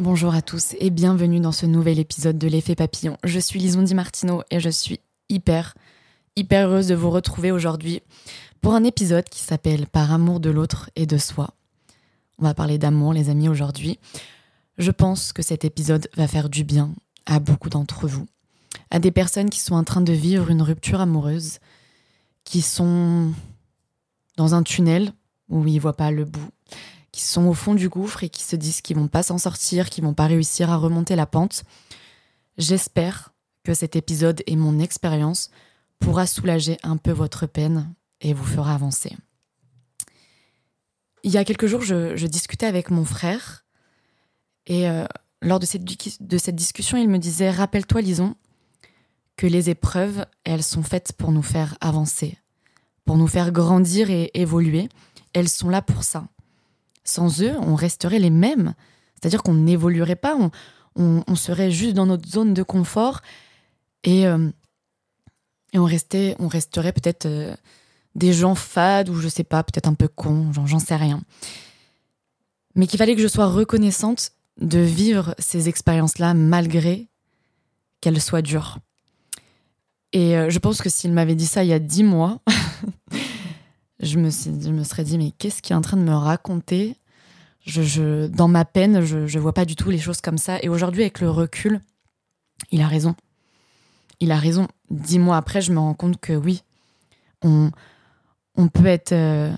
Bonjour à tous et bienvenue dans ce nouvel épisode de l'effet papillon. Je suis Lison Di Martino et je suis hyper, hyper heureuse de vous retrouver aujourd'hui pour un épisode qui s'appelle Par amour de l'autre et de soi. On va parler d'amour, les amis, aujourd'hui. Je pense que cet épisode va faire du bien à beaucoup d'entre vous, à des personnes qui sont en train de vivre une rupture amoureuse, qui sont dans un tunnel où ils voient pas le bout, qui sont au fond du gouffre et qui se disent qu'ils vont pas s'en sortir, qu'ils vont pas réussir à remonter la pente. J'espère que cet épisode et mon expérience pourra soulager un peu votre peine et vous fera avancer. Il y a quelques jours, je, discutais avec mon frère et euh, lors de cette, de cette discussion, il me disait Rappelle-toi, Lison, que les épreuves, elles sont faites pour nous faire avancer, pour nous faire grandir et évoluer. Elles sont là pour ça. Sans eux, on resterait les mêmes. C'est-à-dire qu'on n'évoluerait pas, on, serait juste dans notre zone de confort et, euh, on resterait peut-être euh, des gens fades ou je sais pas, peut-être un peu cons, j'en sais rien. Mais qu'il fallait que je sois reconnaissante de vivre ces expériences-là malgré qu'elles soient dures. Et euh, je pense que s'il m'avait dit ça il y a dix mois, je me, je me serais dit, mais qu'est-ce qu'il est en train de me raconter je, Dans ma peine, je ne vois pas du tout les choses comme ça. Et aujourd'hui, avec le recul, il a raison. Il a raison. Dix mois après, je me rends compte que oui, on, peut être... Euh,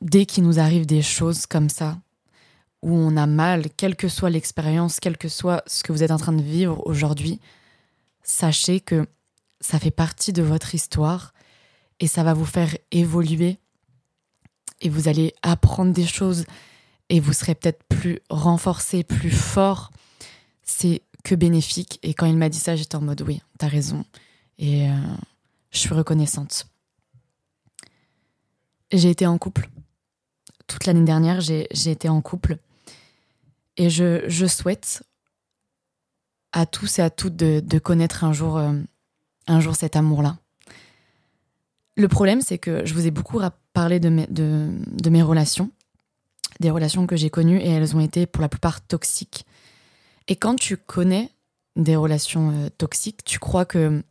dès qu'il nous arrive des choses comme ça, où on a mal, quelle que soit l'expérience, quel que soit ce que vous êtes en train de vivre aujourd'hui, sachez que ça fait partie de votre histoire et ça va vous faire évoluer et vous allez apprendre des choses et vous serez peut-être plus renforcé, plus fort. C'est que bénéfique. Et quand il m'a dit ça, j'étais en mode oui, t'as raison. Et euh, je suis reconnaissante. J'ai été en couple. Toute l'année dernière, j'ai été en couple. Et je, souhaite à tous et à toutes de, connaître un jour, euh, un jour cet amour-là. Le problème, c'est que je vous ai beaucoup parlé de mes relations, des relations que j'ai connues, et elles ont été pour la plupart toxiques. Et quand tu connais des relations euh, toxiques, tu crois que.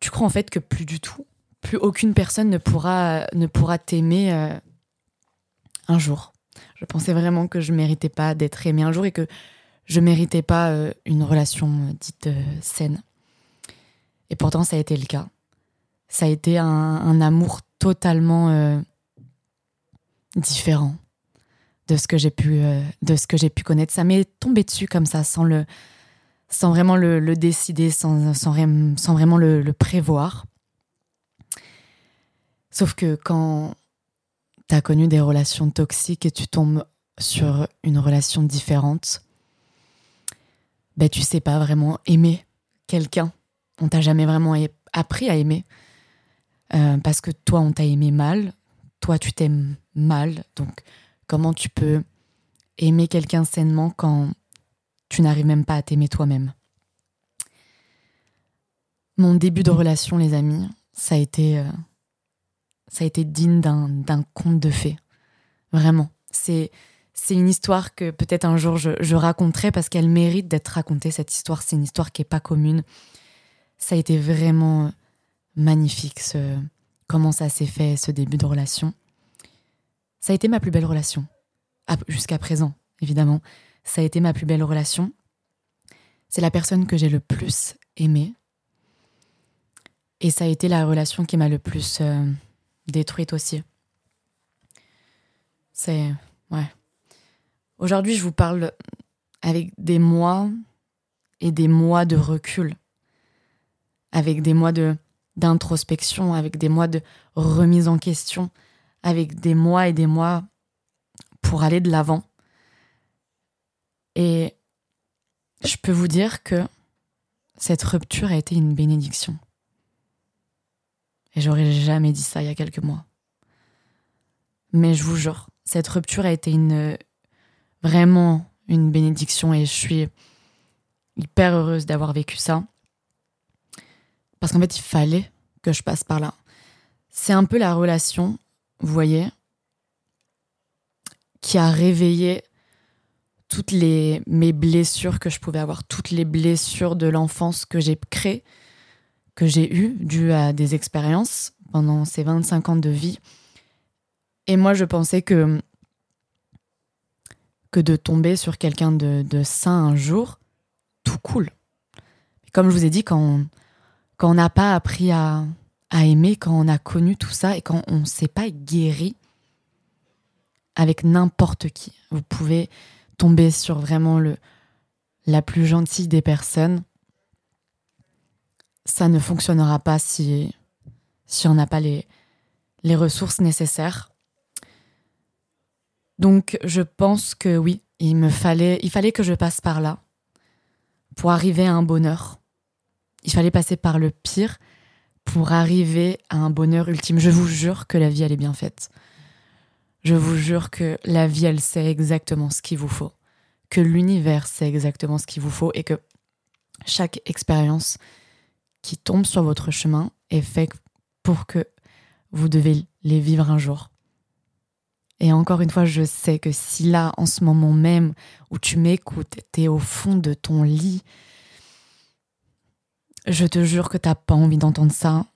Tu crois en fait que plus du tout, plus aucune personne ne pourra, ne pourra t'aimer euh, un jour. Je pensais vraiment que je méritais pas d'être aimée un jour et que je méritais pas euh, une relation dite saine. Et pourtant, ça a été le cas ça a été un, amour totalement différent de ce que j'ai pu euh, de ce que j'ai pu connaître. Ça m'est tombé dessus comme ça sans le sans vraiment le, décider sans, sans, vraiment le, prévoir. Sauf que quand tu as connu des relations toxiques et tu tombes sur une relation différente ben tu sais pas vraiment aimer quelqu'un. On t'a jamais vraiment appris à aimer euh, parce que toi, on t'a aimé mal, toi, tu t'aimes mal. Donc, comment tu peux aimer quelqu'un sainement quand tu n'arrives même pas à t'aimer toi-même? Mon début de relation, les amis, ça a été, euh, ça a été digne d'un conte de fées. Vraiment. C'est une histoire que peut-être un jour je, je raconterai parce qu'elle mérite d'être racontée, cette histoire. C'est une histoire qui n'est pas commune. Ça a été vraiment magnifique ce, comment ça s'est fait, ce début de relation? Ça a été ma plus belle relation, jusqu'à présent, évidemment. Ça a été ma plus belle relation. C'est la personne que j'ai le plus aimée. Et ça a été la relation qui m'a le plus euh, détruite aussi. C'est. Ouais. Aujourd'hui, je vous parle avec des mois et des mois de recul. Avec des mois de d'introspection, avec des mois de remise en question, avec des mois et des mois pour aller de l'avant. Et je peux vous dire que cette rupture a été une bénédiction. Et j'aurais jamais dit ça il y a quelques mois. Mais je vous jure, cette rupture a été une vraiment une bénédiction et je suis hyper heureuse d'avoir vécu ça. Parce qu'en fait, il fallait que je passe par là. C'est un peu la relation, vous voyez, qui a réveillé toutes les, mes blessures que je pouvais avoir, toutes les blessures de l'enfance que j'ai créées, que j'ai eues, dues à des expériences pendant ces 25 ans de vie. Et moi, je pensais que, que de tomber sur quelqu'un de, de sain un jour, tout cool. Comme je vous ai dit, quand quand n'a pas appris à, à aimer, quand on a connu tout ça et quand on ne s'est pas guéri avec n'importe qui, vous pouvez tomber sur vraiment le, la plus gentille des personnes. Ça ne fonctionnera pas si, si on n'a pas les, les ressources nécessaires. Donc je pense que oui, il me fallait, il fallait que je passe par là pour arriver à un bonheur. Il fallait passer par le pire pour arriver à un bonheur ultime. Je vous jure que la vie, elle est bien faite. Je vous jure que la vie, elle sait exactement ce qu'il vous faut. Que l'univers sait exactement ce qu'il vous faut et que chaque expérience qui tombe sur votre chemin est faite pour que vous devez les vivre un jour. Et encore une fois, je sais que si là, en ce moment même où tu m'écoutes, t'es au fond de ton lit, je te jure que t'as pas envie d'entendre ça.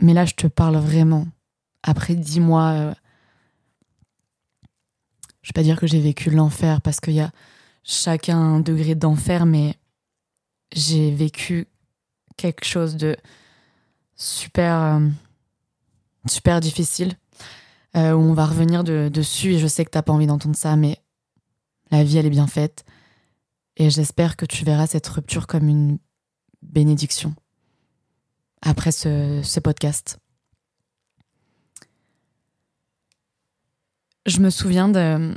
Mais là, je te parle vraiment. Après dix mois, euh, je vais pas dire que j'ai vécu l'enfer parce qu'il y a chacun un degré d'enfer, mais j'ai vécu quelque chose de super, euh, super difficile euh, où on va revenir dessus et je sais que t'as pas envie d'entendre ça, mais la vie elle est bien faite et j'espère que tu verras cette rupture comme une bénédiction après ce, podcast. Je me souviens de,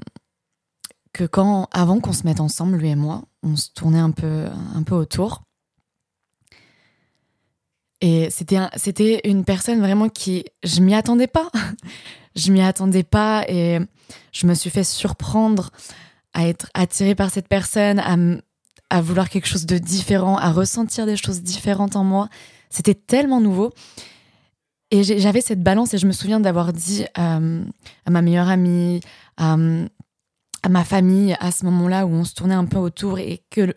que quand, avant qu'on se mette ensemble, lui et moi, on se tournait un peu, un peu autour. Et c'était c'était une personne vraiment qui, je m'y attendais pas. je m'y attendais pas et je me suis fait surprendre à être attirée par cette personne, à, à vouloir quelque chose de différent, à ressentir des choses différentes en moi. C'était tellement nouveau. Et j'avais cette balance et je me souviens d'avoir dit euh, à ma meilleure amie, à, ma famille, à ce moment-là où on se tournait un peu autour et que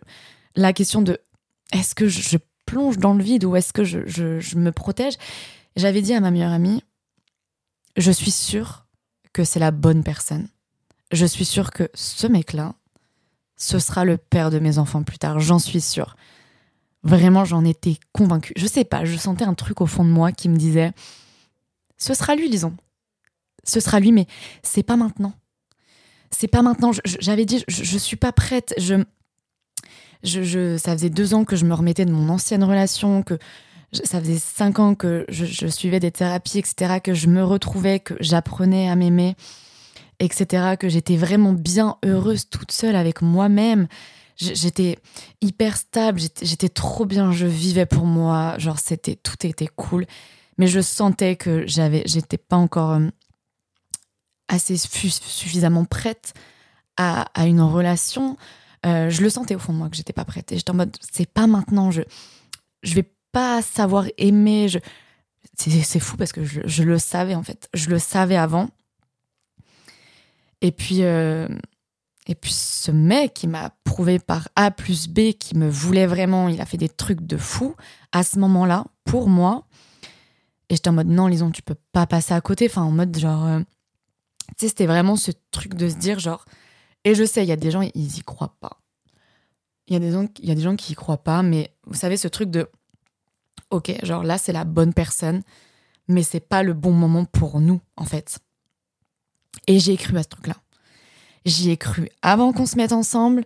la question de est-ce que je, plonge dans le vide ou est-ce que je, je me protège, j'avais dit à ma meilleure amie, je suis sûre que c'est la bonne personne. Je suis sûre que ce mec-là, ce sera le père de mes enfants plus tard, j'en suis sûre. Vraiment, j'en étais convaincue. Je sais pas, je sentais un truc au fond de moi qui me disait ce sera lui, disons. Ce sera lui, mais c'est pas maintenant. C'est pas maintenant. J'avais dit, je, je, suis pas prête. Je, je, ça faisait deux ans que je me remettais de mon ancienne relation, que ça faisait cinq ans que je, suivais des thérapies, etc., que je me retrouvais, que j'apprenais à m'aimer etc., que j'étais vraiment bien heureuse toute seule avec moi-même. J'étais hyper stable, j'étais trop bien, je vivais pour moi, genre c'était tout était cool, mais je sentais que j'avais, j'étais pas encore euh, assez suffisamment prête à, une relation. Euh, je le sentais au fond de moi que j'étais pas prête et j'étais en mode c'est pas maintenant, je je vais pas savoir aimer. Je... C'est fou parce que je, je le savais en fait, je le savais avant et puis, euh, et puis ce mec qui m'a prouvé par A plus B qui me voulait vraiment, il a fait des trucs de fou à ce moment-là, pour moi. Et j'étais en mode non, Lison, tu peux pas passer à côté. Enfin, en mode genre. Euh, tu sais, c'était vraiment ce truc de se dire genre. Et je sais, il y a des gens, ils y croient pas. Il y, a des gens, il y a des gens qui y croient pas, mais vous savez, ce truc de. Ok, genre là, c'est la bonne personne, mais c'est pas le bon moment pour nous, en fait. Et j'y ai cru à ce truc-là. J'y ai cru avant qu'on se mette ensemble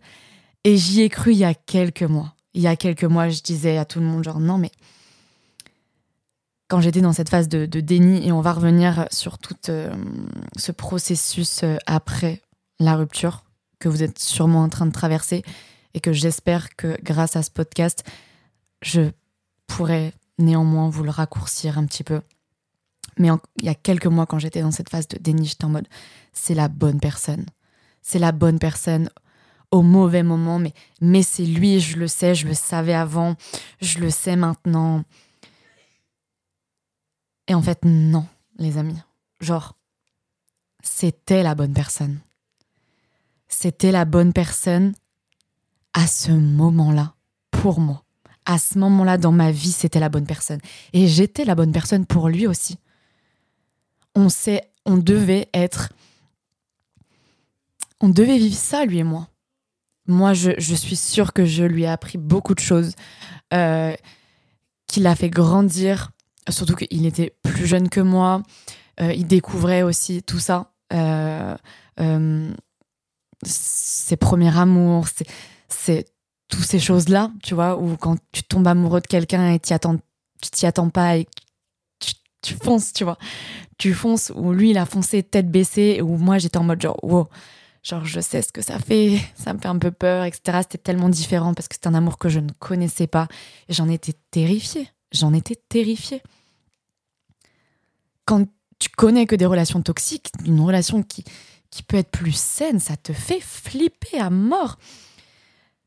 et j'y ai cru il y a quelques mois. Il y a quelques mois, je disais à tout le monde genre non mais quand j'étais dans cette phase de, déni et on va revenir sur tout euh, ce processus euh, après la rupture que vous êtes sûrement en train de traverser et que j'espère que grâce à ce podcast, je pourrais néanmoins vous le raccourcir un petit peu mais il y a quelques mois, quand j'étais dans cette phase de déni, j'étais en mode c'est la bonne personne. C'est la bonne personne au mauvais moment, mais, mais c'est lui, je le sais, je le savais avant, je le sais maintenant. Et en fait, non, les amis. Genre, c'était la bonne personne. c'était la bonne personne à ce moment-là, pour moi. À ce moment-là dans ma vie, c'était la bonne personne. Et j'étais la bonne personne pour lui aussi. On sait, on devait être. On devait vivre ça, lui et moi. Moi, je, suis sûre que je lui ai appris beaucoup de choses, euh, qu'il a fait grandir, surtout qu'il était plus jeune que moi. Euh, il découvrait aussi tout ça. Euh, ses premiers amours, toutes ces choses-là, tu vois, où quand tu tombes amoureux de quelqu'un et tu t'y attends pas et tu, fonces, tu vois. Tu fonces, où lui, il a foncé tête baissée, où moi, j'étais en mode genre, wow, genre, je sais ce que ça fait, ça me fait un peu peur, etc. C'était tellement différent parce que c'était un amour que je ne connaissais pas. J'en étais terrifiée. J'en étais terrifiée. Quand tu connais que des relations toxiques, une relation qui, qui peut être plus saine, ça te fait flipper à mort.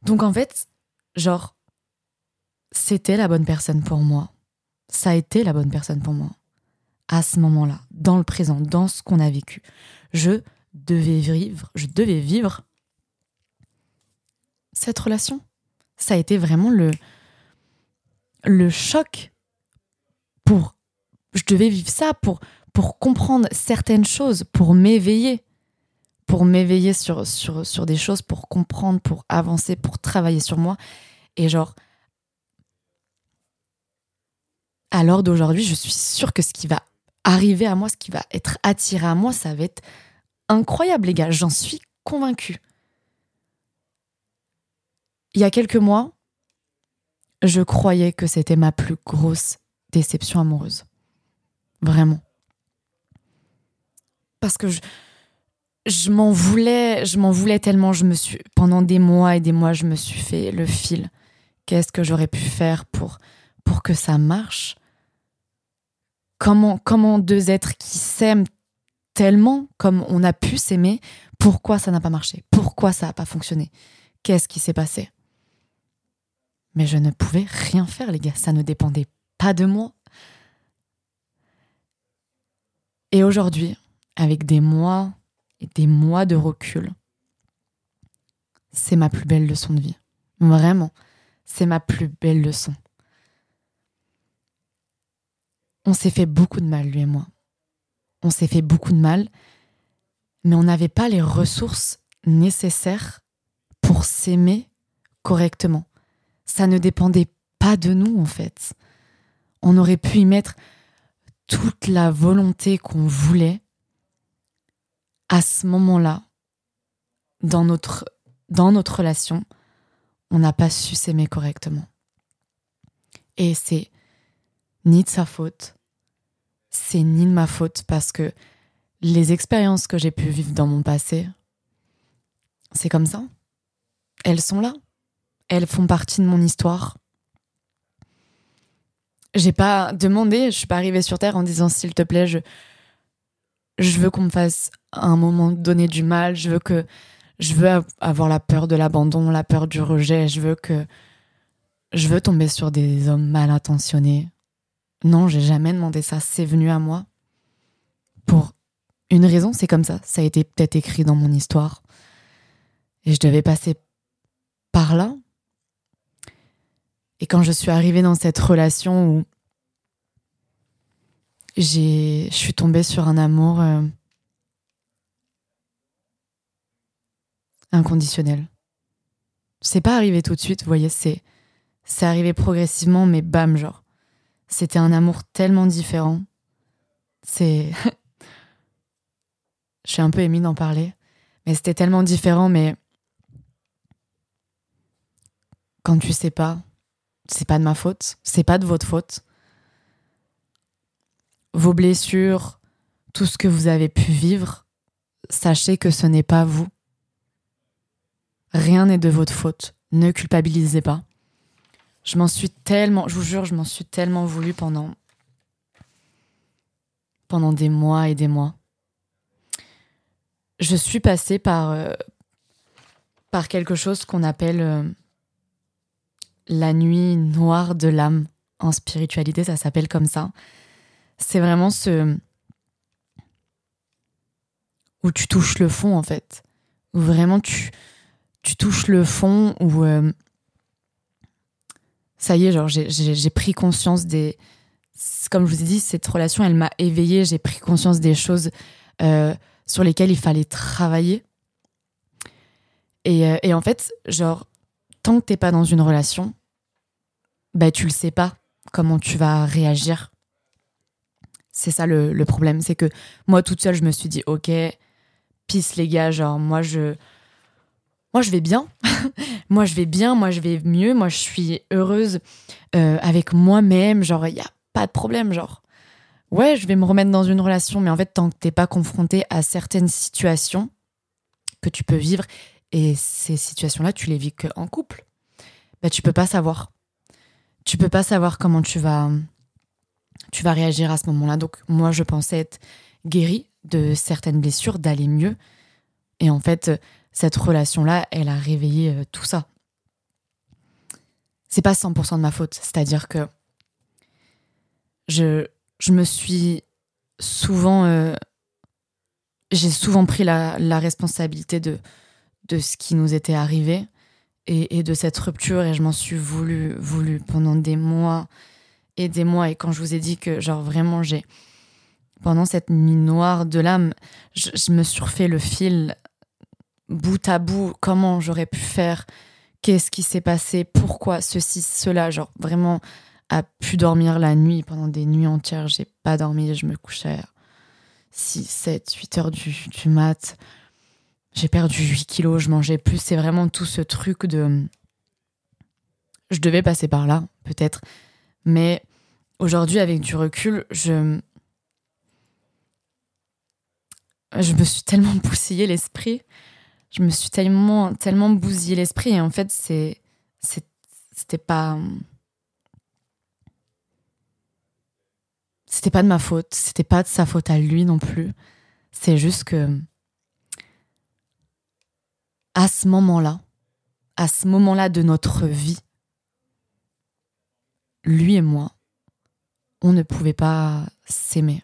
Donc en fait, genre, c'était la bonne personne pour moi. Ça a été la bonne personne pour moi. À ce moment-là, dans le présent, dans ce qu'on a vécu. Je devais vivre, je devais vivre cette relation. Ça a été vraiment le, le choc pour. Je devais vivre ça pour, pour comprendre certaines choses, pour m'éveiller pour m'éveiller sur, sur, sur des choses, pour comprendre, pour avancer, pour travailler sur moi. Et genre, à l'heure d'aujourd'hui, je suis sûre que ce qui va arriver à moi, ce qui va être attiré à moi, ça va être incroyable, les gars. J'en suis convaincue. Il y a quelques mois, je croyais que c'était ma plus grosse déception amoureuse. Vraiment. Parce que je, je m'en voulais, je m'en voulais tellement. Je me suis pendant des mois et des mois, je me suis fait le fil. Qu'est-ce que j'aurais pu faire pour pour que ça marche? Comment comment deux êtres qui s'aiment tellement comme on a pu s'aimer, pourquoi ça n'a pas marché? Pourquoi ça n'a pas fonctionné? Qu'est-ce qui s'est passé? Mais je ne pouvais rien faire, les gars. Ça ne dépendait pas de moi. Et aujourd'hui, avec des mois et des mois de recul, c'est ma plus belle leçon de vie. Vraiment, c'est ma plus belle leçon. On s'est fait beaucoup de mal, lui et moi. On s'est fait beaucoup de mal, mais on n'avait pas les ressources nécessaires pour s'aimer correctement. Ça ne dépendait pas de nous, en fait. On aurait pu y mettre toute la volonté qu'on voulait, à ce moment-là, dans notre, relation, on n'a pas su s'aimer correctement. Et c'est ni de sa faute, c'est ni de ma faute parce que les expériences que j'ai pu vivre dans mon passé, c'est comme ça. Elles sont là. Elles font partie de mon histoire. J'ai pas demandé, je suis pas arrivée sur Terre en disant s'il te plaît, je, je veux qu'on me fasse à un moment donné du mal, je veux que je veux avoir la peur de l'abandon, la peur du rejet, je veux que je veux tomber sur des hommes mal intentionnés. Non, j'ai jamais demandé ça, c'est venu à moi pour une raison, c'est comme ça, ça a été peut-être écrit dans mon histoire et je devais passer par là. Et quand je suis arrivée dans cette relation où je suis tombée sur un amour euh, inconditionnel. C'est pas arrivé tout de suite, vous voyez, c'est, c'est arrivé progressivement, mais bam, genre. C'était un amour tellement différent. C'est. je suis un peu émue d'en parler, mais c'était tellement différent, mais. Quand tu sais pas, c'est pas de ma faute, c'est pas de votre faute vos blessures, tout ce que vous avez pu vivre, sachez que ce n'est pas vous. Rien n'est de votre faute. Ne culpabilisez pas. Je m'en suis tellement, je vous jure, je m'en suis tellement voulu pendant pendant des mois et des mois. Je suis passée par euh, par quelque chose qu'on appelle euh, la nuit noire de l'âme en spiritualité, ça s'appelle comme ça c'est vraiment ce où tu touches le fond en fait, où vraiment tu, tu touches le fond, où euh, ça y est, genre j'ai pris conscience des... Comme je vous ai dit, cette relation, elle m'a éveillée, j'ai pris conscience des choses euh, sur lesquelles il fallait travailler. Et, euh, et en fait, genre, tant que t'es pas dans une relation, bah tu le sais pas comment tu vas réagir. C'est ça le, le problème, c'est que moi toute seule, je me suis dit, ok, pisse les gars, genre moi je, moi je vais bien, moi je vais bien, moi je vais mieux, moi je suis heureuse euh, avec moi-même, genre il y a pas de problème, genre. Ouais je vais me remettre dans une relation, mais en fait tant que t'es pas confronté à certaines situations que tu peux vivre et ces situations-là tu les vis qu'en couple, bah tu peux pas savoir, tu peux pas savoir comment tu vas tu vas réagir à ce moment-là. Donc moi je pensais être guérie de certaines blessures, d'aller mieux, et en fait cette relation-là, elle a réveillé euh, tout ça. C'est pas 100% de ma faute, c'est-à-dire que je, je me suis souvent. Euh, j'ai souvent pris la, responsabilité de, de ce qui nous était arrivé et, de cette rupture, et je m'en suis voulu, voulu pendant des mois et des mois. Et quand je vous ai dit que, genre, vraiment, j'ai. Pendant cette nuit noire de l'âme, je, je me suis refait le fil bout à bout comment j'aurais pu faire, qu'est-ce qui s'est passé, pourquoi ceci, cela, genre vraiment à pu dormir la nuit pendant des nuits entières, j'ai pas dormi, je me couchais à 6, 7, 8 heures du, du mat. J'ai perdu 8 kilos, je mangeais plus, c'est vraiment tout ce truc de je devais passer par là, peut-être. Mais aujourd'hui, avec du recul, je. Je me suis tellement poussillé l'esprit je me suis tellement, tellement bousillé l'esprit. Et en fait, c'était pas. C'était pas de ma faute. C'était pas de sa faute à lui non plus. C'est juste que. À ce moment-là, à ce moment-là de notre vie, lui et moi, on ne pouvait pas s'aimer.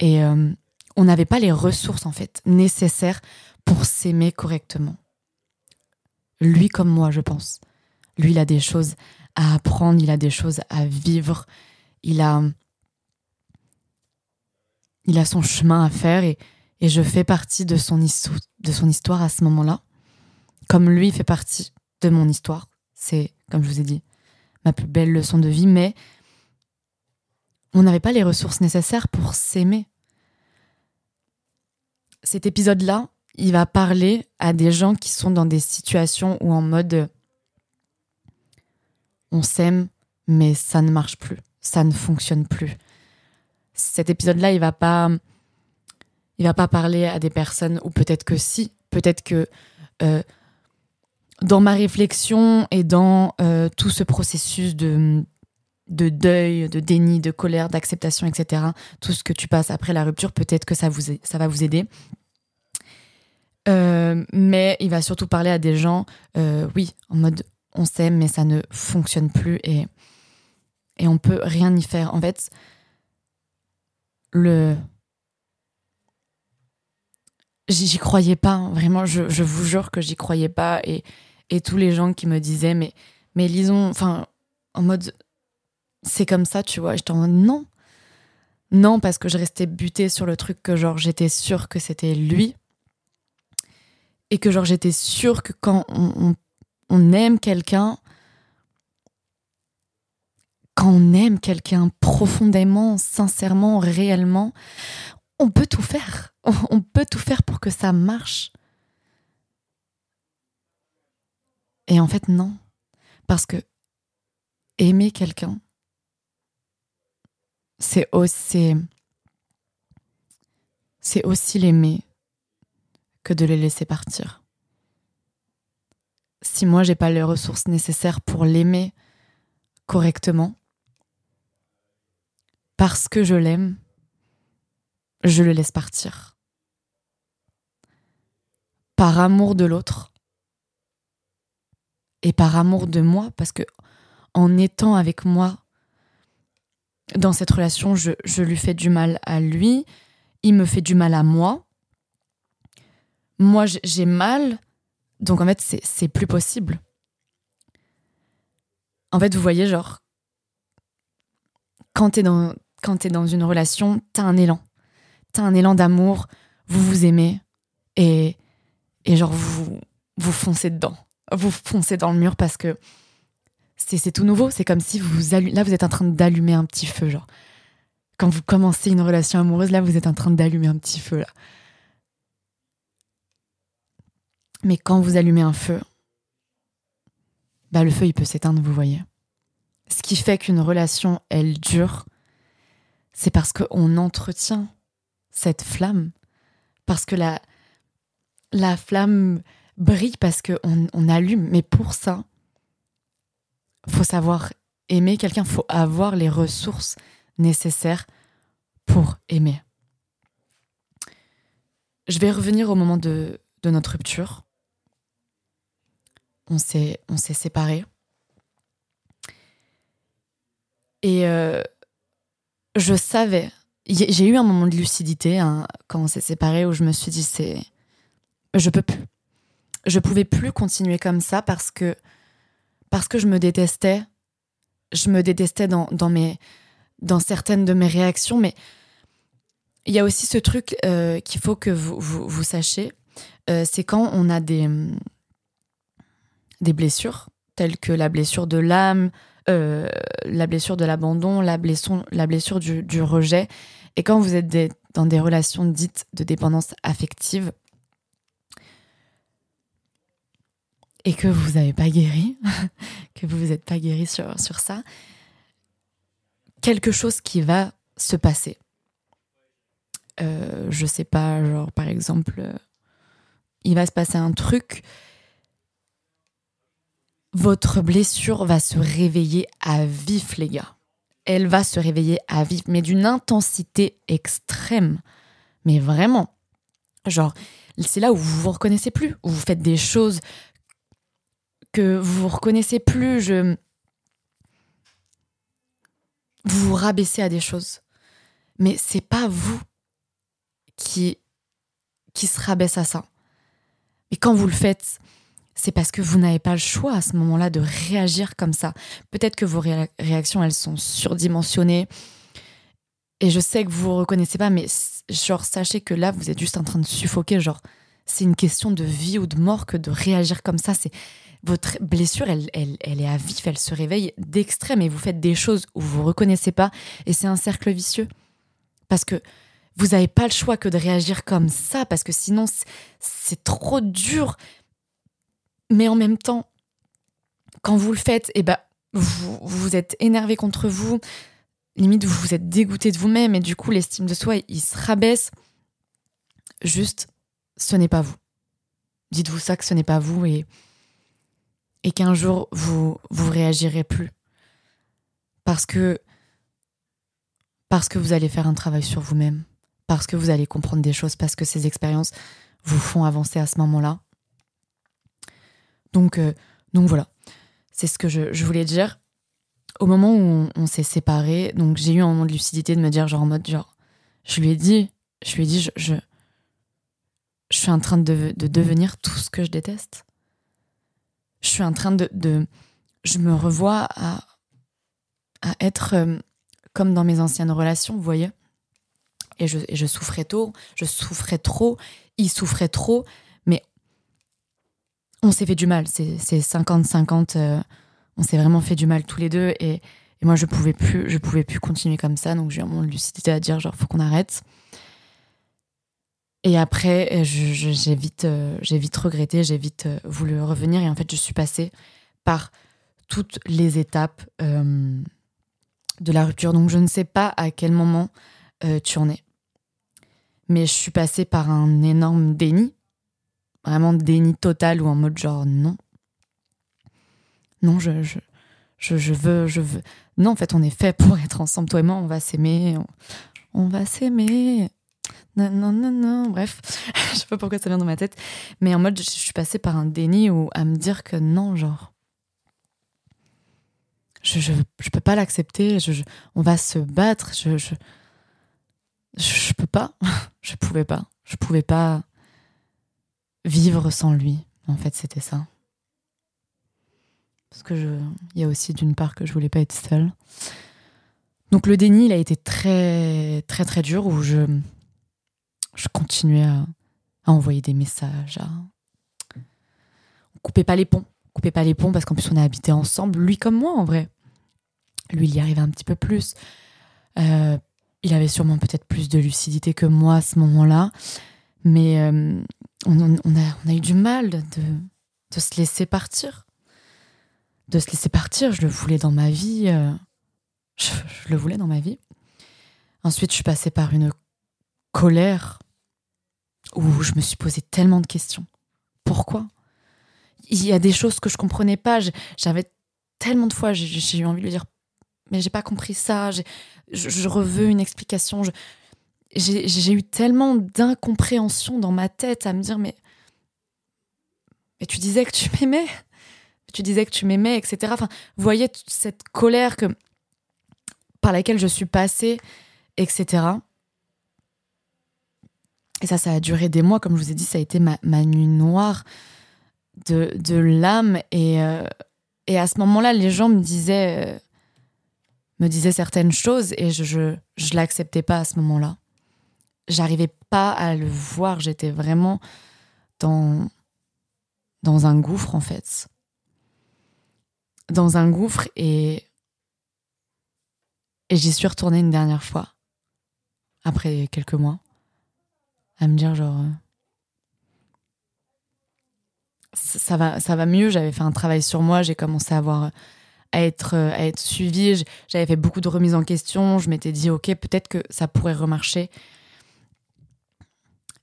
Et euh, on n'avait pas les ressources, en fait, nécessaires pour s'aimer correctement. Lui comme moi, je pense. Lui, il a des choses à apprendre, il a des choses à vivre, il a, il a son chemin à faire et, et je fais partie de son, de son histoire à ce moment-là, comme lui fait partie de mon histoire. C'est, comme je vous ai dit, ma plus belle leçon de vie, mais on n'avait pas les ressources nécessaires pour s'aimer. Cet épisode-là, il va parler à des gens qui sont dans des situations où en mode on s'aime, mais ça ne marche plus, ça ne fonctionne plus. Cet épisode-là, il va pas, il va pas parler à des personnes ou peut-être que si, peut-être que euh, dans ma réflexion et dans euh, tout ce processus de de deuil, de déni, de colère, d'acceptation, etc. Tout ce que tu passes après la rupture, peut-être que ça, vous, ça va vous aider. Euh, mais il va surtout parler à des gens, euh, oui, en mode on s'aime, mais ça ne fonctionne plus et, et on peut rien y faire. En fait, le. J'y croyais pas, hein. vraiment, je, vous jure que j'y croyais pas. Et, et tous les gens qui me disaient, mais, mais lisons, enfin, en mode, c'est comme ça, tu vois. J'étais en mode, non. Non, parce que je restais butée sur le truc que, genre, j'étais sûre que c'était lui et que genre j'étais sûre que quand on, on, aime quelqu'un, quand on aime quelqu'un profondément, sincèrement, réellement, on peut tout faire. On peut tout faire pour que ça marche. Et en fait, non. Parce que aimer quelqu'un, c'est aussi, c'est aussi l'aimer que de les laisser partir. Si moi j'ai pas les ressources nécessaires pour l'aimer correctement, parce que je l'aime, je le laisse partir. Par amour de l'autre et par amour de moi, parce que en étant avec moi dans cette relation, je, je lui fais du mal à lui, il me fait du mal à moi, moi j'ai mal, donc en fait c'est plus possible. En fait, vous voyez, genre, quand t'es dans, dans une relation, t'as un élan. T'as un élan d'amour, vous vous aimez, et, et genre, vous, vous foncez dedans. Vous foncez dans le mur parce que c'est tout nouveau. C'est comme si vous, là, vous êtes en train d'allumer un petit feu, genre. Quand vous commencez une relation amoureuse, là, vous êtes en train d'allumer un petit feu, là. Mais quand vous allumez un feu, bah le feu il peut s'éteindre, vous voyez. Ce qui fait qu'une relation, elle dure, c'est parce qu'on entretient cette flamme, parce que la, la flamme brille, parce qu'on on allume. Mais pour ça, faut savoir aimer quelqu'un, faut avoir les ressources nécessaires pour aimer. Je vais revenir au moment de notre rupture on s'est séparés. Et euh, je savais, j'ai eu un moment de lucidité hein, quand on s'est séparés où je me suis dit c'est je peux plus. Je pouvais plus continuer comme ça parce que parce que je me détestais. Je me détestais dans, dans mes dans certaines de mes réactions, mais il y a aussi ce truc euh, qu'il faut que vous, vous, sachiez, euh, c'est quand on a des, des blessures, telles que la blessure de l'âme, euh, la blessure de l'abandon, la la blessure du, rejet. Et quand vous êtes dans des relations dites de dépendance affective et que vous n'avez pas guéri, que vous vous êtes pas guéri sur, sur ça, quelque chose qui va se passer. Euh, je sais pas, genre par exemple, euh, il va se passer un truc votre blessure va se réveiller à vif, les gars. Elle va se réveiller à vif, mais d'une intensité extrême. Mais vraiment. Genre, c'est là où vous vous reconnaissez plus, où vous faites des choses que vous vous reconnaissez plus. Je... Vous vous rabaissez à des choses. Mais c'est pas vous qui, qui se rabaisse à ça. Et quand vous le faites, c'est parce que vous n'avez pas le choix à ce moment-là de réagir comme ça. Peut-être que vos réactions, elles sont surdimensionnées. Et je sais que vous vous reconnaissez pas, mais genre, sachez que là, vous êtes juste en train de suffoquer. Genre, c'est une question de vie ou de mort que de réagir comme ça. C'est votre blessure, elle, elle, elle est à vif, elle se réveille d'extrême et vous faites des choses où vous vous reconnaissez pas. Et c'est un cercle vicieux. Parce que vous n'avez pas le choix que de réagir comme ça, parce que sinon, c'est trop dur mais en même temps, quand vous le faites, eh ben, vous, vous êtes énervé contre vous, limite vous vous êtes dégoûté de vous-même et du coup l'estime de soi il se rabaisse. Juste, ce n'est pas vous. Dites-vous ça que ce n'est pas vous et, et qu'un jour vous vous réagirez plus parce que parce que vous allez faire un travail sur vous-même, parce que vous allez comprendre des choses, parce que ces expériences vous font avancer à ce moment-là. Donc, euh, donc voilà, c'est ce que je, voulais dire. Au moment où on, s'est séparés, donc j'ai eu un moment de lucidité de me dire, genre en mode, genre, je lui ai dit, je lui ai dit, je, je, suis en train de, devenir tout ce que je déteste. Je suis en train de, de je me revois à, à être euh, comme dans mes anciennes relations, vous voyez. Et je, et je souffrais tôt, je souffrais trop, il souffrait trop, on s'est fait du mal. C'est 50-50. Euh, on s'est vraiment fait du mal tous les deux. Et, moi, je pouvais plus, je pouvais plus continuer comme ça. Donc, j'ai eu mon lucidité à dire, genre, faut qu'on arrête. Et après, j'ai vite, euh, vite regretté, j'ai vite euh, voulu revenir. Et en fait, je suis passée par toutes les étapes de la rupture. Donc, je ne sais pas à quel moment tu en es. Mais je suis passée par un énorme déni vraiment déni total ou en mode genre non. Non, je, je, je, veux, je veux. Non, en fait, on est fait pour être ensemble, toi et moi, on va s'aimer. On, va s'aimer. Non, non, non, non. Bref, je sais pas pourquoi ça vient dans ma tête. Mais en mode, je, suis passée par un déni ou à me dire que non, genre. Je, je, je peux pas l'accepter. Je, on va se battre. Je, je, je, peux pas. je pouvais pas. Je pouvais pas vivre sans lui. En fait, c'était ça. Parce que je, il y a aussi d'une part que je voulais pas être seule. Donc le déni, il a été très très très dur où je je continuais à, envoyer des messages. À... On coupait pas les ponts, on coupait pas les ponts parce qu'en plus on a habité ensemble, lui comme moi en vrai. Lui, il y arrivait un petit peu plus. Euh, il avait sûrement peut-être plus de lucidité que moi à ce moment-là, mais euh, on, a, eu du mal de, se laisser partir de se laisser partir. Je le voulais dans ma vie. Euh, je, le voulais dans ma vie. Ensuite, je suis passée par une colère où je me suis posé tellement de questions. Pourquoi? Il y a des choses que je comprenais pas. J'avais tellement de fois, j'ai eu envie de dire, mais j'ai pas compris ça. Je, je, reveux une explication. J'ai eu tellement d'incompréhension dans ma tête à me dire, mais, tu disais que tu m'aimais tu disais que tu m'aimais, etc. Enfin, vous voyez cette colère que, par laquelle je suis passée, etc. Et ça, ça a duré des mois. Comme je vous ai dit, ça a été ma, nuit noire de, l'âme. Et, euh, et à ce moment-là, les gens me disaient, euh, me disaient certaines choses et je, je, je l'acceptais pas à ce moment-là. J'arrivais pas à le voir. J'étais vraiment dans, dans un gouffre, en fait. Dans un gouffre et, et j'y suis retournée une dernière fois, après quelques mois, à me dire genre... Euh, ça va, ça va mieux, j'avais fait un travail sur moi, j'ai commencé à à être, à être suivie, j'avais fait beaucoup de remises en question, je m'étais dit ok, peut-être que ça pourrait remarcher.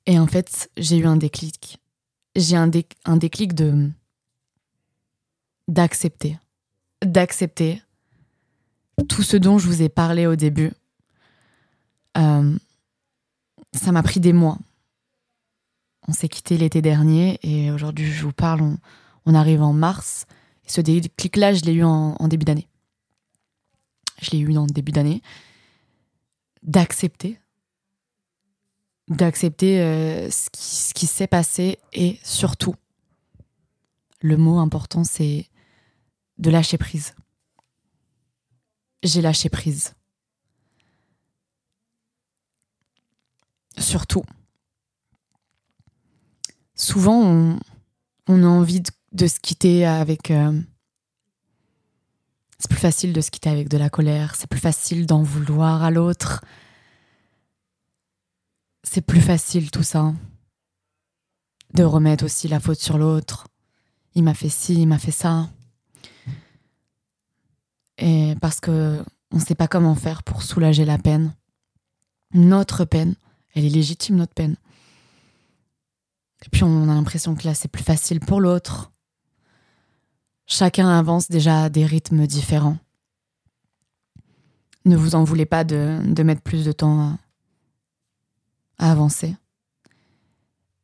Et en fait, j'ai eu un déclic. J'ai un, un déclic de d'accepter d'accepter tout ce dont je vous ai parlé au début. Euh, ça m'a pris des mois. On s'est quitté l'été dernier et aujourd'hui je vous parle, on, arrive en mars. Ce déclic-là, je l'ai eu en, début d'année. Je l'ai eu en début d'année. D'accepter. D'accepter euh, ce qui, s'est passé et surtout, le mot important, c'est de lâcher prise. J'ai lâché prise. Surtout. Souvent, on, a envie de, se quitter avec... Euh, c'est plus facile de se quitter avec de la colère, c'est plus facile d'en vouloir à l'autre. C'est plus facile tout ça. De remettre aussi la faute sur l'autre. Il m'a fait ci, il m'a fait ça. Et parce que on ne sait pas comment faire pour soulager la peine. Notre peine, elle est légitime, notre peine. Et puis on a l'impression que là, c'est plus facile pour l'autre. Chacun avance déjà à des rythmes différents. Ne vous en voulez pas de, mettre plus de temps à, avancer.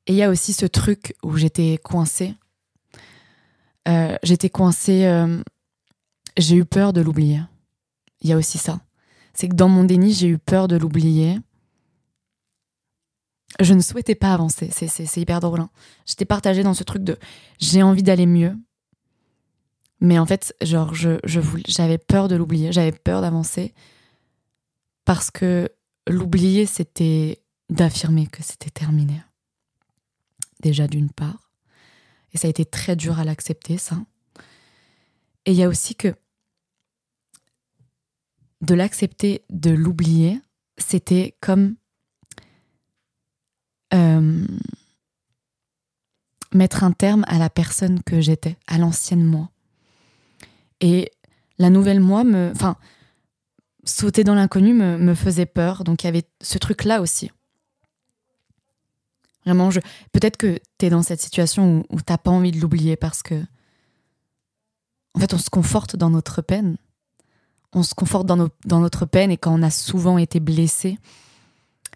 Et il y a aussi ce truc où j'étais coincée. Euh, j'étais coincée euh, j'ai eu peur de l'oublier. Il y a aussi ça. C'est que dans mon déni, j'ai eu peur de l'oublier. Je ne souhaitais pas avancer. C'est hyper drôle. Hein. J'étais partagée dans ce truc de j'ai envie d'aller mieux. Mais en fait, genre, je, j'avais peur de l'oublier. J'avais peur d'avancer. Parce que l'oublier, c'était d'affirmer que c'était terminé. Déjà d'une part. Et ça a été très dur à l'accepter, ça. Et il y a aussi que de l'accepter, de l'oublier, c'était comme euh, mettre un terme à la personne que j'étais, à l'ancienne moi. Et la nouvelle moi, me, enfin, sauter dans l'inconnu me, faisait peur. Donc il y avait ce truc-là aussi. Vraiment, je, peut-être que tu es dans cette situation où, t'as pas envie de l'oublier parce que en fait, on se conforte dans notre peine. On se conforte dans, notre peine et quand on a souvent été blessé,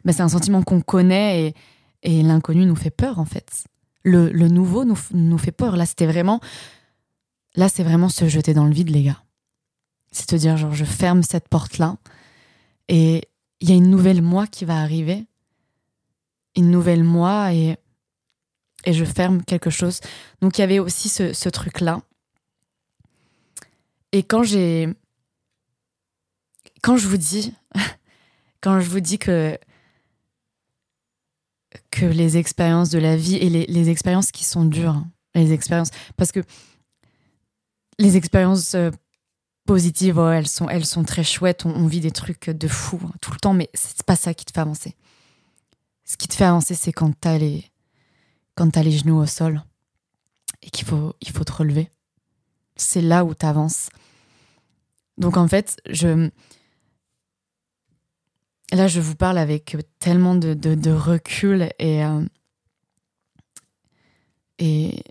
ben c'est un sentiment qu'on connaît et, l'inconnu nous fait peur en fait. Le, nouveau nous, fait peur. Là, c'était vraiment, là, c'est vraiment se jeter dans le vide, les gars. C'est te dire genre, je ferme cette porte là et il y a une nouvelle moi qui va arriver, une nouvelle moi et et je ferme quelque chose. Donc il y avait aussi ce, ce truc-là. Et quand j'ai. Quand je vous dis. quand je vous dis que. que les expériences de la vie et les, expériences qui sont dures, les expériences. Parce que les expériences euh, positives, elles, sont, elles sont très chouettes. On, vit des trucs de fou tout le temps, mais c'est pas ça qui te fait avancer. Ce qui te fait avancer, c'est quand t'as les, les genoux au sol et qu'il faut, il faut te relever. C'est là où tu avances. Donc en fait, je. Là, je vous parle avec tellement de, de, recul et, euh, et,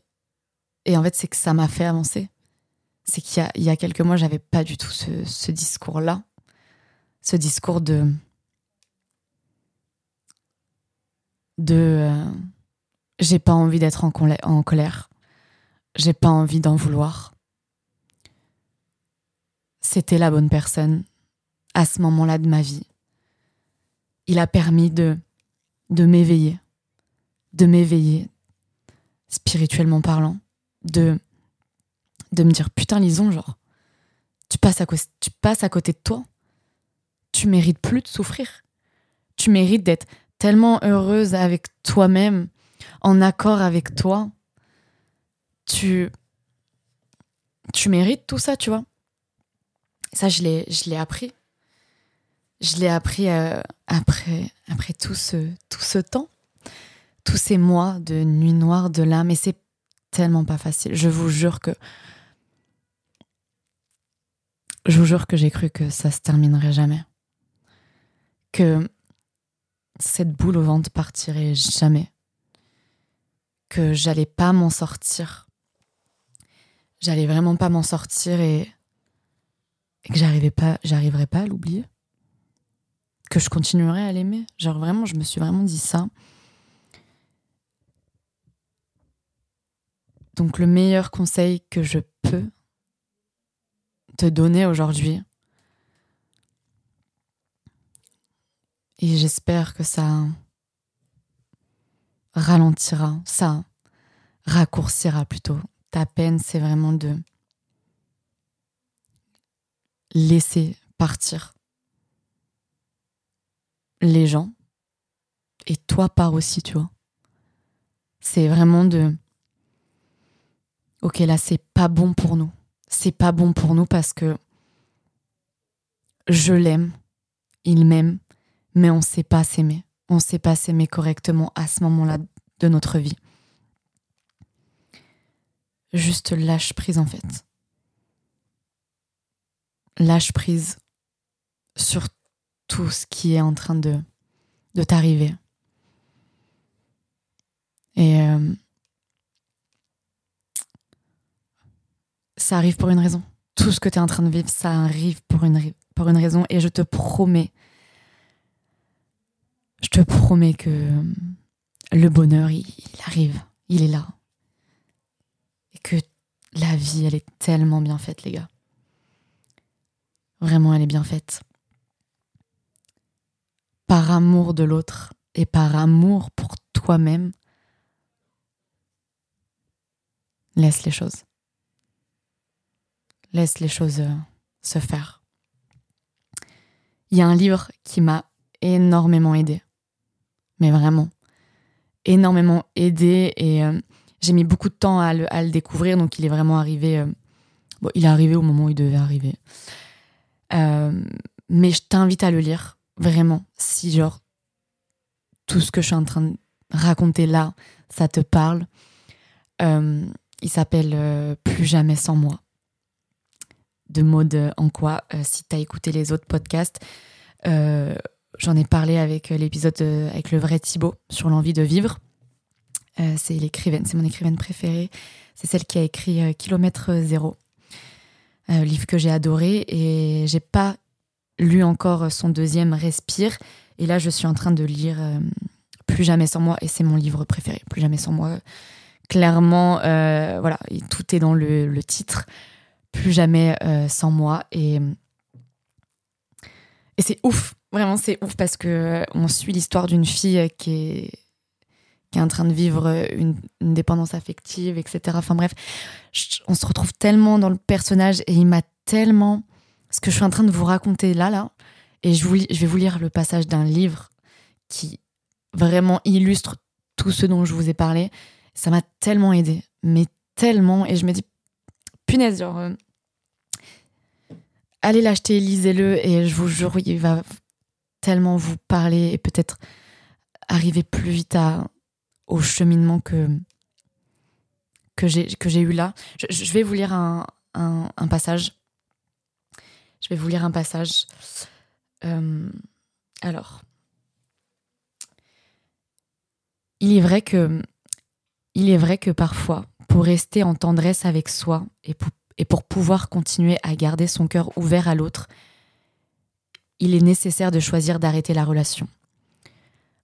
et en fait, c'est que ça m'a fait avancer c'est qu'il y y a quelques mois, j'avais pas du tout ce, ce discours-là. Ce discours de. De. Euh, j'ai pas envie d'être en, colère. J'ai pas envie d'en vouloir. C'était la bonne personne à ce moment-là de ma vie. Il a permis de, de m'éveiller, de m'éveiller spirituellement parlant, de de me dire putain Lison genre tu passes à tu passes à côté de toi tu mérites plus de souffrir tu mérites d'être tellement heureuse avec toi-même en accord avec toi tu tu mérites tout ça tu vois. Ça je l'ai je l'ai appris. Je l'ai appris euh, après après tout ce tout ce temps. Tous ces mois de nuit noire de l'âme et c'est tellement pas facile. Je vous jure que je vous jure que j'ai cru que ça se terminerait jamais. Que cette boule au ventre partirait jamais. Que j'allais pas m'en sortir. J'allais vraiment pas m'en sortir et, que j'arrivais pas, j'arriverais pas à l'oublier. Que je continuerais à l'aimer. Genre vraiment, je me suis vraiment dit ça. Donc le meilleur conseil que je peux te donner aujourd'hui. Et j'espère que ça ralentira, ça raccourcira plutôt. Ta peine, c'est vraiment de laisser partir les gens et toi part aussi, tu vois. C'est vraiment de ok là c'est pas bon pour nous c'est pas bon pour nous parce que je l'aime, il m'aime, mais on ne sait pas s'aimer. On ne sait pas s'aimer correctement à ce moment-là de notre vie. Juste lâche prise en fait. Lâche prise sur tout ce qui est en train de, t'arriver. Et euh, ça arrive pour une raison. Tout ce que tu es en train de vivre, ça arrive pour une raison. Et je te promets, je te promets que le bonheur, il, arrive, il est là. Et que la vie, elle est tellement bien faite, les gars. Vraiment, elle est bien faite. Par amour de l'autre et par amour pour toi-même, laisse les choses laisse les choses euh, se faire. Il y a un livre qui m'a énormément aidé. Vraiment, énormément aidé. Et euh, j'ai mis beaucoup de temps à le, découvrir. Donc il est vraiment arrivé. Euh, il est arrivé au moment où il devait arriver. mais je t'invite à le lire. Vraiment. Si, genre, tout ce que je suis en train de raconter là, ça te parle. il s'appelle Plus jamais sans moi de mode en quoi, euh, si tu as écouté les autres podcasts. Euh, j'en ai parlé avec euh, l'épisode avec le vrai Thibaut sur l'envie de vivre. c'est l'écrivaine, c'est mon écrivaine préférée. C'est celle qui a écrit Kilomètre Zéro, livre que j'ai adoré et j'ai pas lu encore son deuxième Respire. Et là, je suis en train de lire Plus jamais sans moi et c'est mon livre préféré. Plus jamais sans moi. Clairement, voilà, tout est dans le, le titre plus jamais euh, sans moi. Et, et c'est ouf, vraiment c'est ouf parce que euh, on suit l'histoire d'une fille qui est, qui est en train de vivre une, dépendance affective, etc. Enfin bref, on se retrouve tellement dans le personnage et il m'a tellement... Ce que je suis en train de vous raconter là, là, et je, vous, je vais vous lire le passage d'un livre qui vraiment illustre tout ce dont je vous ai parlé. Ça m'a tellement aidé, mais tellement. Et je me dis, punaise, genre, euh, allez l'acheter, lisez-le, et je vous jure, il va tellement vous parler et peut-être arriver plus vite au cheminement que, que j'ai eu là. Je, vais vous lire un, un, passage. Je vais vous lire un passage. Euh, alors, il est vrai que, il est vrai que parfois, pour rester en tendresse avec soi et pour, et pour pouvoir continuer à garder son cœur ouvert à l'autre, il est nécessaire de choisir d'arrêter la relation.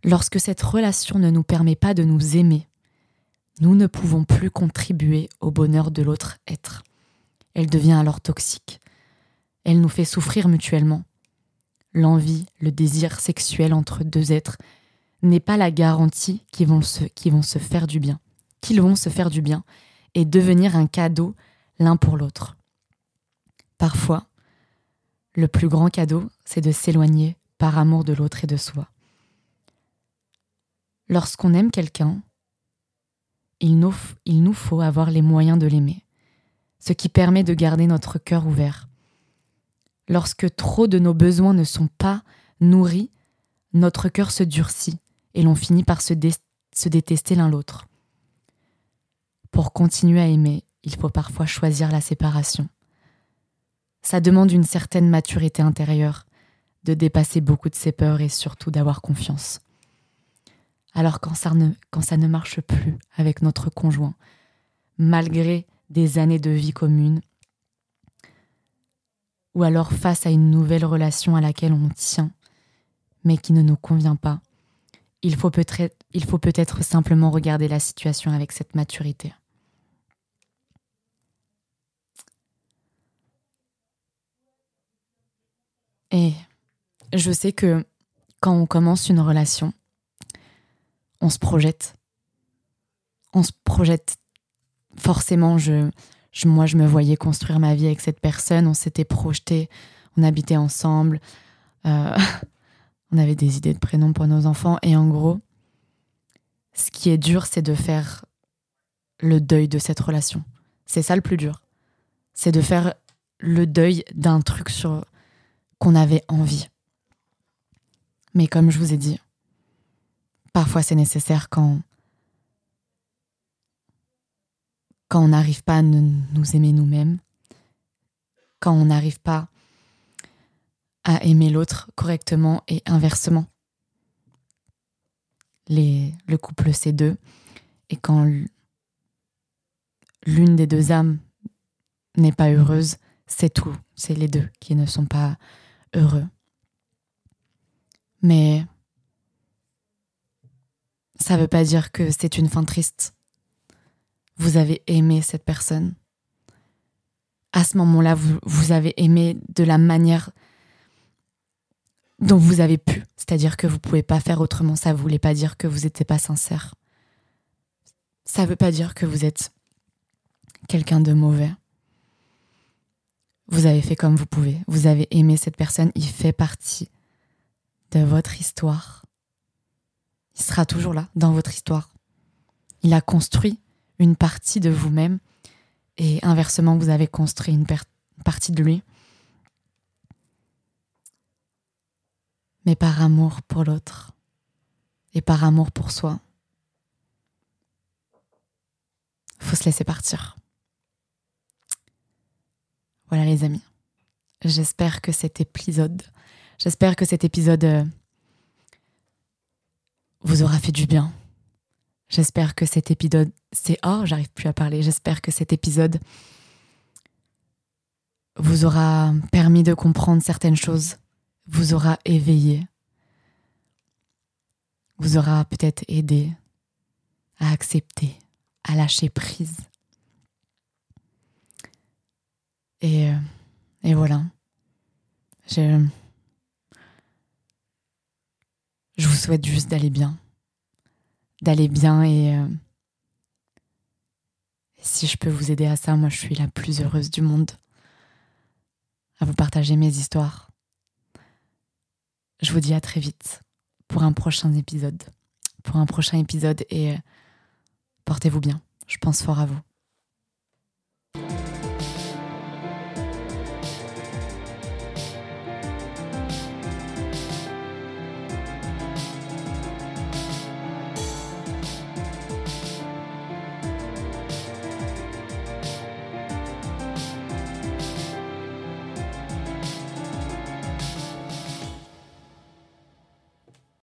Lorsque cette relation ne nous permet pas de nous aimer, nous ne pouvons plus contribuer au bonheur de l'autre être. Elle devient alors toxique. Elle nous fait souffrir mutuellement. L'envie, le désir sexuel entre deux êtres n'est pas la garantie qu'ils vont, se, faire du bien, qu'ils vont se faire du bien et devenir un cadeau l'un pour l'autre. Parfois, le plus grand cadeau, c'est de s'éloigner par amour de l'autre et de soi. Lorsqu'on aime quelqu'un, il nous, faut avoir les moyens de l'aimer, ce qui permet de garder notre cœur ouvert. Lorsque trop de nos besoins ne sont pas nourris, notre cœur se durcit et l'on finit par se détester l'un l'autre. Pour continuer à aimer, il faut parfois choisir la séparation. Ça demande une certaine maturité intérieure, de dépasser beaucoup de ses peurs et surtout d'avoir confiance. Alors quand ça, ne, marche plus avec notre conjoint, malgré des années de vie commune, ou alors face à une nouvelle relation à laquelle on tient, mais qui ne nous convient pas, il faut peut-être peut simplement regarder la situation avec cette maturité. Et je sais que quand on commence une relation, on se projette. On se projette. Forcément, moi, je me voyais construire ma vie avec cette personne. On s'était projeté. On habitait ensemble. Euh, on avait des idées de prénoms pour nos enfants. Et en gros, ce qui est dur, c'est de faire le deuil de cette relation. C'est ça le plus dur. C'est de faire le deuil d'un truc sur qu'on avait envie. Mais comme je vous ai dit, parfois c'est nécessaire quand, quand on n'arrive pas à nous aimer nous-mêmes, quand on n'arrive pas à aimer l'autre correctement et inversement. Le couple, c'est deux. Et quand l'une des deux âmes n'est pas heureuse, c'est tout. C'est les deux qui ne sont pas heureux. Mais ça ne veut pas dire que c'est une fin triste. Vous avez aimé cette personne. À ce moment-là, vous, vous avez aimé de la manière dont vous avez pu. C'est-à-dire que vous pouvez pas faire autrement. Ça ne voulait pas dire que vous n'étiez pas sincère. Ça veut pas dire que vous êtes quelqu'un de mauvais. Vous avez fait comme vous pouvez. Vous avez aimé cette personne. Il fait partie de votre histoire. Il sera toujours là, dans votre histoire. Il a construit une partie de vous-même et inversement, vous avez construit une partie de lui. Mais par amour pour l'autre et par amour pour soi. Faut se laisser partir. Voilà les amis. J'espère que cet épisode, j'espère que cet épisode euh, vous aura fait du bien. J'espère que cet épisode, c'est oh, j'arrive plus à parler. J'espère que cet épisode vous aura permis de comprendre certaines choses, vous aura éveillé, vous aura peut-être aidé à accepter, à lâcher prise. Et, euh, et voilà. Je, je vous souhaite juste d'aller bien, d'aller bien et euh, si je peux vous aider à ça, moi je suis la plus heureuse du monde à vous partager mes histoires. Je vous dis à très vite pour un prochain épisode. Pour un prochain épisode et euh, portez-vous bien. Je pense fort à vous.